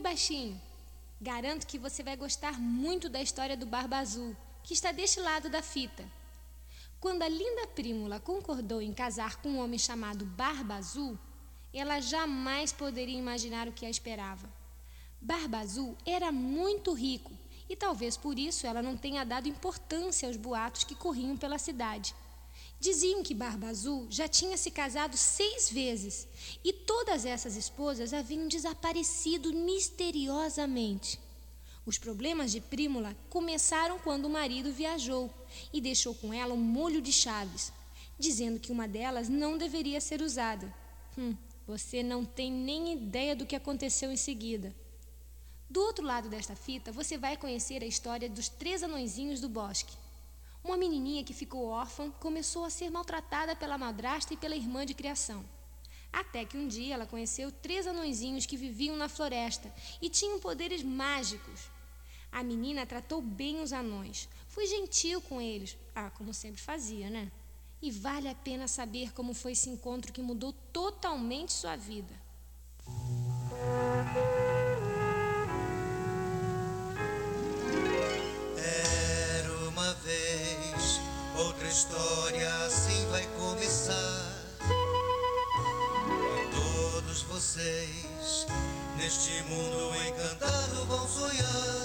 Oi, baixinho. Garanto que você vai gostar muito da história do Barba Azul, que está deste lado da fita. Quando a linda Prímula concordou em casar com um homem chamado Barba Azul, ela jamais poderia imaginar o que a esperava. Barba Azul era muito rico e talvez por isso ela não tenha dado importância aos boatos que corriam pela cidade. Diziam que Barba Azul já tinha se casado seis vezes e todas essas esposas haviam desaparecido misteriosamente. Os problemas de Prímula começaram quando o marido viajou e deixou com ela um molho de chaves, dizendo que uma delas não deveria ser usada. Hum, você não tem nem ideia do que aconteceu em seguida. Do outro lado desta fita, você vai conhecer a história dos três anõezinhos do bosque. Uma menininha que ficou órfã começou a ser maltratada pela madrasta e pela irmã de criação. Até que um dia ela conheceu três anõezinhos que viviam na floresta e tinham poderes mágicos. A menina tratou bem os anões, foi gentil com eles, ah, como sempre fazia, né? E vale a pena saber como foi esse encontro que mudou totalmente sua vida. História assim vai começar. Todos vocês neste mundo encantado vão sonhar.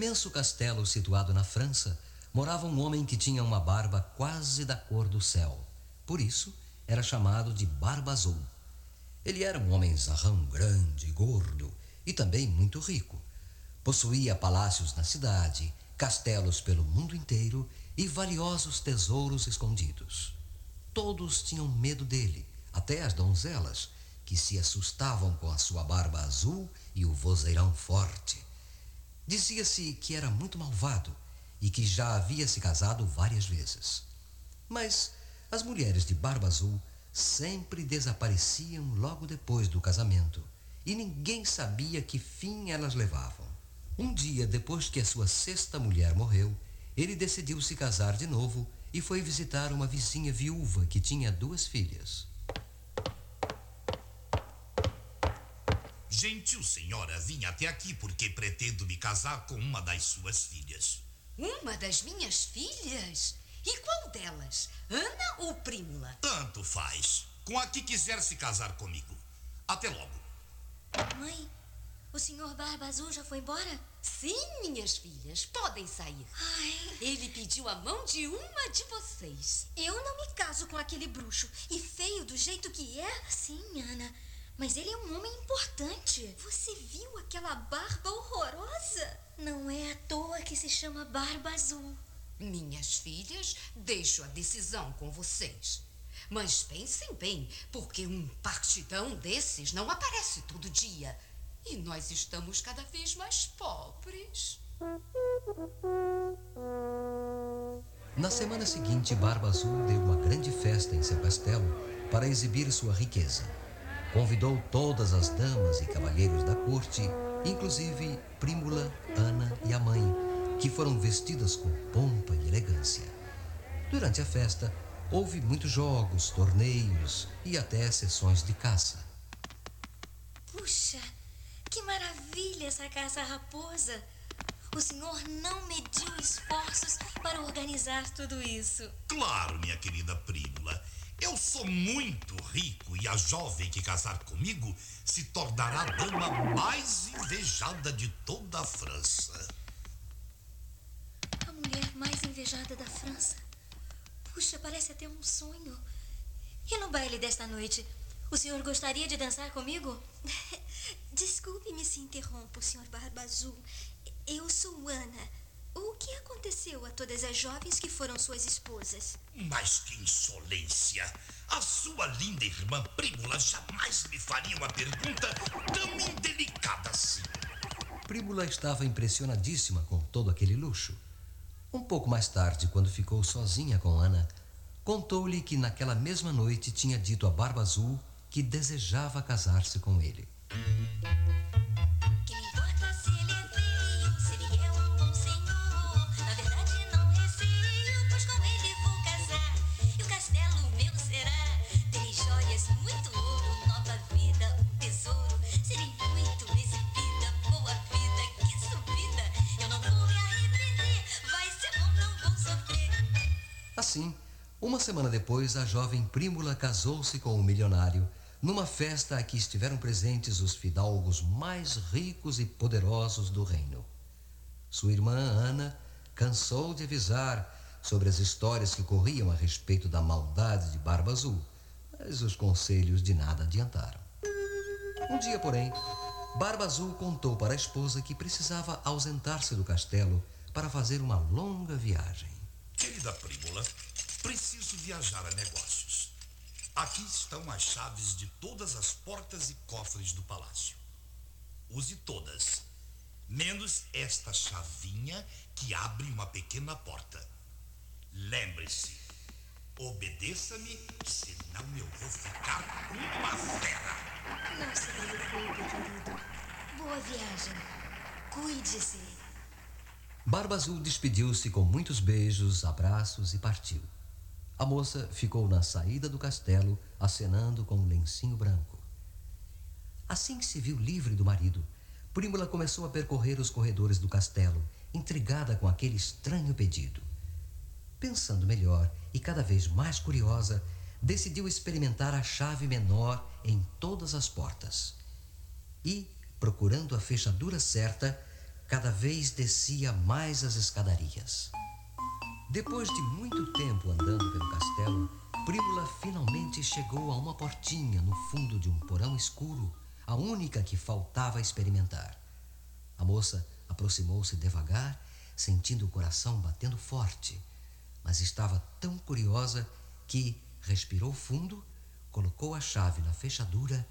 Imenso castelo situado na França, morava um homem que tinha uma barba quase da cor do céu. Por isso, era chamado de Barba Azul. Ele era um homem zarrão grande, gordo e também muito rico. Possuía palácios na cidade, castelos pelo mundo inteiro e valiosos tesouros escondidos. Todos tinham medo dele, até as donzelas, que se assustavam com a sua barba azul e o vozeirão forte. Dizia-se que era muito malvado e que já havia se casado várias vezes. Mas as mulheres de barba azul sempre desapareciam logo depois do casamento e ninguém sabia que fim elas levavam. Um dia depois que a sua sexta mulher morreu, ele decidiu se casar de novo e foi visitar uma vizinha viúva que tinha duas filhas. Gentil senhora, vim até aqui porque pretendo me casar com uma das suas filhas. Uma das minhas filhas? E qual delas? Ana ou Prímula? Tanto faz. Com a que quiser se casar comigo. Até logo. Mãe, o senhor Barba Azul já foi embora? Sim, minhas filhas, podem sair. Ai. Ele pediu a mão de uma de vocês. Eu não me caso com aquele bruxo. E feio do jeito que é? Sim, Ana. Mas ele é um homem importante. Você viu aquela barba horrorosa? Não é à toa que se chama Barba Azul. Minhas filhas, deixo a decisão com vocês. Mas pensem bem, porque um partidão desses não aparece todo dia. E nós estamos cada vez mais pobres. Na semana seguinte, Barba Azul deu uma grande festa em seu castelo para exibir sua riqueza. Convidou todas as damas e cavalheiros da corte, inclusive Prímula, Ana e a mãe, que foram vestidas com pompa e elegância. Durante a festa, houve muitos jogos, torneios e até sessões de caça. Puxa, que maravilha essa caça raposa! O senhor não mediu esforços para organizar tudo isso. Claro, minha querida Prímula. Eu sou muito rico e a jovem que casar comigo se tornará a dama mais invejada de toda a França. A mulher mais invejada da França. Puxa, parece até um sonho. E no baile desta noite, o senhor gostaria de dançar comigo? Desculpe-me se interrompo, senhor Barba Azul. Eu sou Ana. O que aconteceu a todas as jovens que foram suas esposas? Mas que insolência! A sua linda irmã Prímula jamais me faria uma pergunta tão indelicada assim. Prímula estava impressionadíssima com todo aquele luxo. Um pouco mais tarde, quando ficou sozinha com Ana, contou-lhe que naquela mesma noite tinha dito a Barba Azul que desejava casar-se com ele. Assim, uma semana depois, a jovem Prímula casou-se com o milionário numa festa a que estiveram presentes os fidalgos mais ricos e poderosos do reino. Sua irmã Ana cansou de avisar sobre as histórias que corriam a respeito da maldade de Barba Azul, mas os conselhos de nada adiantaram. Um dia, porém, Barba Azul contou para a esposa que precisava ausentar-se do castelo para fazer uma longa viagem. Querida Prímula, preciso viajar a negócios. Aqui estão as chaves de todas as portas e cofres do palácio. Use todas, menos esta chavinha que abre uma pequena porta. Lembre-se, obedeça-me, senão eu vou ficar uma fera. Não se preocupe, querido. Boa viagem. Cuide-se. Barba Azul despediu-se com muitos beijos, abraços e partiu. A moça ficou na saída do castelo, acenando com um lencinho branco. Assim que se viu livre do marido, Prímula começou a percorrer os corredores do castelo, intrigada com aquele estranho pedido. Pensando melhor e cada vez mais curiosa, decidiu experimentar a chave menor em todas as portas. E, procurando a fechadura certa, cada vez descia mais as escadarias. Depois de muito tempo andando pelo castelo, Prímula finalmente chegou a uma portinha no fundo de um porão escuro, a única que faltava experimentar. A moça aproximou-se devagar, sentindo o coração batendo forte, mas estava tão curiosa que respirou fundo, colocou a chave na fechadura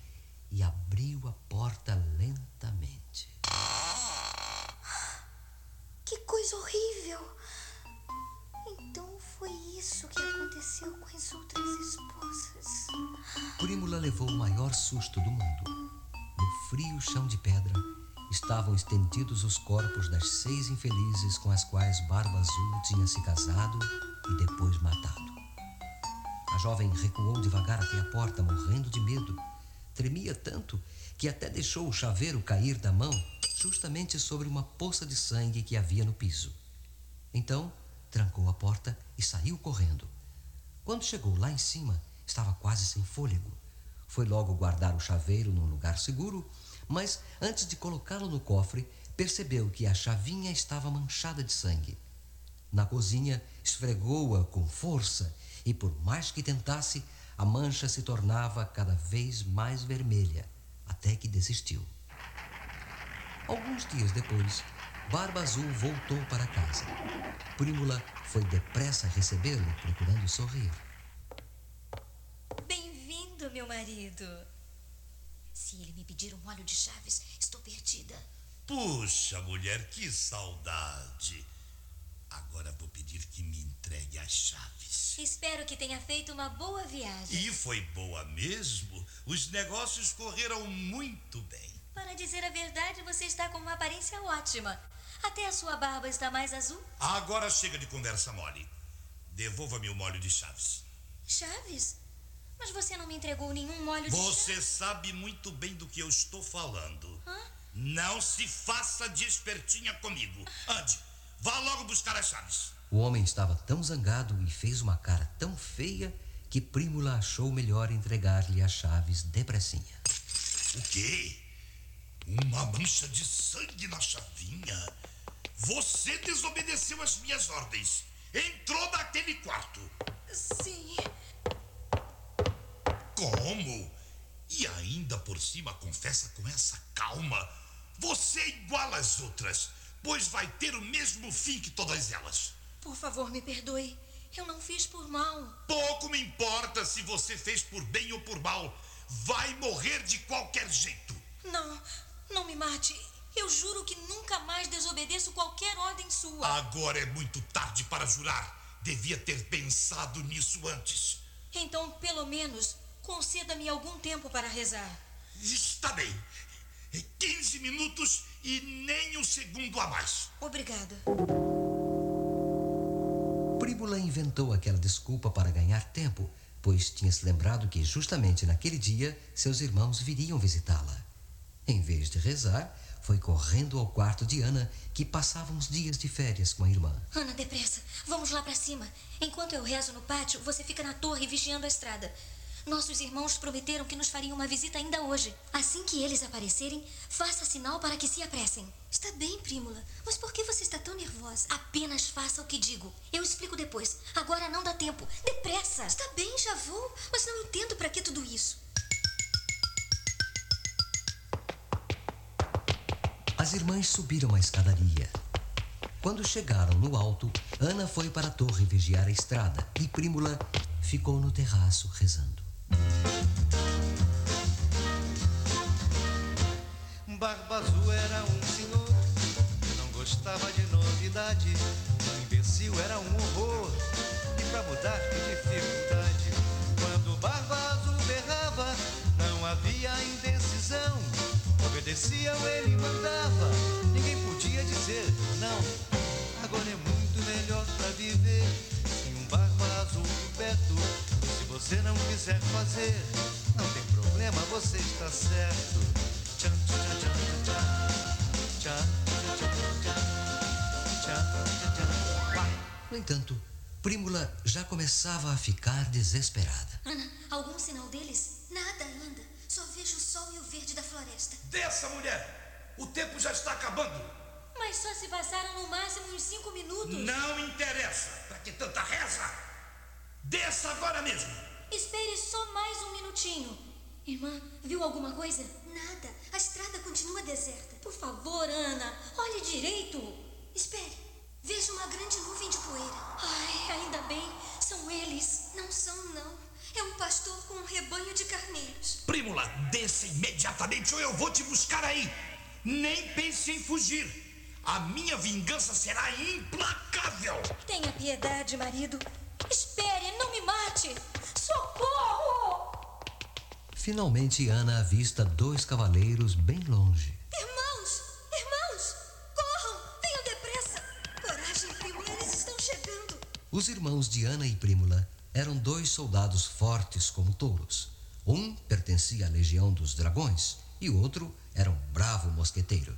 e abriu a porta lentamente. Coisa horrível! Então foi isso que aconteceu com as outras esposas. Prímula levou o maior susto do mundo. No frio chão de pedra estavam estendidos os corpos das seis infelizes com as quais Barba Azul tinha se casado e depois matado. A jovem recuou devagar até a porta, morrendo de medo. Tremia tanto que até deixou o chaveiro cair da mão justamente sobre uma poça de sangue que havia no piso. Então, trancou a porta e saiu correndo. Quando chegou lá em cima, estava quase sem fôlego. Foi logo guardar o chaveiro num lugar seguro, mas antes de colocá-lo no cofre, percebeu que a chavinha estava manchada de sangue. Na cozinha, esfregou-a com força e, por mais que tentasse, a mancha se tornava cada vez mais vermelha, até que desistiu. Alguns dias depois, Barba Azul voltou para casa. Prímula foi depressa recebê-lo, procurando sorrir. Bem-vindo, meu marido. Se ele me pedir um molho de chaves, estou perdida. Puxa, mulher, que saudade. Agora vou pedir que me entregue as chaves. Espero que tenha feito uma boa viagem. E foi boa mesmo. Os negócios correram muito bem. Para dizer a verdade, você está com uma aparência ótima. Até a sua barba está mais azul. Agora chega de conversa mole. Devolva-me o molho de chaves. Chaves? Mas você não me entregou nenhum molho de Você chaves. sabe muito bem do que eu estou falando. Hã? Não se faça de espertinha comigo. Ande, vá logo buscar as chaves. O homem estava tão zangado e fez uma cara tão feia que Prímula achou melhor entregar-lhe as chaves depressinha. O quê? Uma mancha de sangue na chavinha? Você desobedeceu as minhas ordens. Entrou naquele quarto. Sim. Como? E ainda por cima confessa com essa calma. Você é igual às outras, pois vai ter o mesmo fim que todas elas. Por favor, me perdoe. Eu não fiz por mal. Pouco me importa se você fez por bem ou por mal. Vai morrer de qualquer jeito. Não, não me mate. Eu juro que nunca mais desobedeço qualquer ordem sua. Agora é muito tarde para jurar. Devia ter pensado nisso antes. Então, pelo menos, Conceda-me algum tempo para rezar. Está bem. 15 minutos e nem um segundo a mais. Obrigada. Príbula inventou aquela desculpa para ganhar tempo, pois tinha se lembrado que justamente naquele dia seus irmãos viriam visitá-la. Em vez de rezar, foi correndo ao quarto de Ana, que passava uns dias de férias com a irmã. Ana, depressa. Vamos lá para cima. Enquanto eu rezo no pátio, você fica na torre vigiando a estrada. Nossos irmãos prometeram que nos fariam uma visita ainda hoje. Assim que eles aparecerem, faça sinal para que se apressem. Está bem, Prímula. Mas por que você está tão nervosa? Apenas faça o que digo. Eu explico depois. Agora não dá tempo. Depressa! Está bem, já vou. Mas não entendo para que tudo isso. As irmãs subiram a escadaria. Quando chegaram no alto, Ana foi para a torre vigiar a estrada e Prímula ficou no terraço rezando. Barba Azul era um senhor não gostava de novidade. Um imbecil era um horror. E pra mudar, que dificuldade. Quando Barba Azul berrava, não havia indecisão. Obedeciam, ele começava a ficar desesperada. Ana, algum sinal deles? Nada ainda. Só vejo o sol e o verde da floresta. Desça, mulher! O tempo já está acabando. Mas só se passaram no máximo uns cinco minutos. Não interessa. Para que tanta reza? Desça agora mesmo. Espere só mais um minutinho. Irmã, viu alguma coisa? Nada. A estrada continua deserta. Por favor, Ana, olhe direito. Espere. Vejo uma grande nuvem de poeira. Ai, ainda bem, são eles. Não são, não. É um pastor com um rebanho de carneiros. Prímula, desça imediatamente ou eu vou te buscar aí. Nem pense em fugir. A minha vingança será implacável. Tenha piedade, marido. Espere, não me mate. Socorro! Finalmente, Ana avista dois cavaleiros bem longe. Os irmãos de Ana e Prímula eram dois soldados fortes como touros. Um pertencia à legião dos dragões e o outro era um bravo mosqueteiro.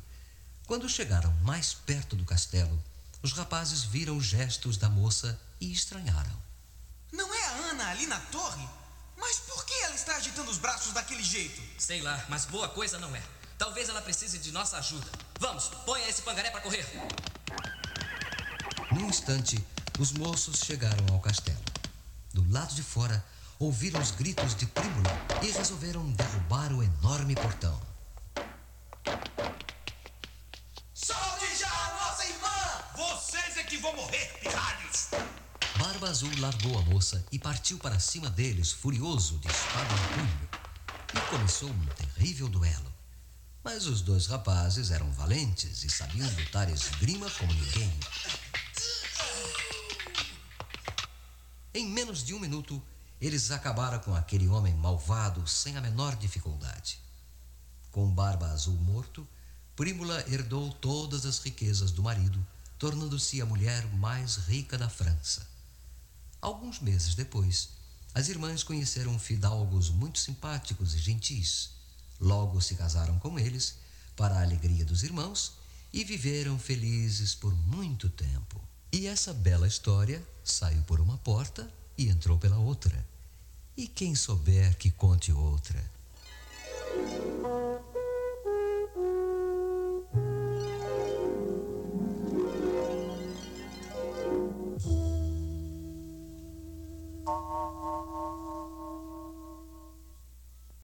Quando chegaram mais perto do castelo, os rapazes viram os gestos da moça e estranharam. Não é a Ana ali na torre? Mas por que ela está agitando os braços daquele jeito? Sei lá, mas boa coisa não é. Talvez ela precise de nossa ajuda. Vamos, ponha esse pangaré para correr. Num instante, os moços chegaram ao castelo. Do lado de fora, ouviram os gritos de Prímula e resolveram derrubar o enorme portão. Solte já a nossa irmã! Vocês é que vão morrer, pirralhos. Barba Azul largou a moça e partiu para cima deles, furioso, de espada em punho. E começou um terrível duelo. Mas os dois rapazes eram valentes e sabiam lutar esgrima como ninguém. Em menos de um minuto, eles acabaram com aquele homem malvado sem a menor dificuldade. Com Barba Azul morto, Prímula herdou todas as riquezas do marido, tornando-se a mulher mais rica da França. Alguns meses depois, as irmãs conheceram fidalgos muito simpáticos e gentis. Logo se casaram com eles, para a alegria dos irmãos, e viveram felizes por muito tempo. E essa bela história saiu por uma porta e entrou pela outra. E quem souber que conte outra.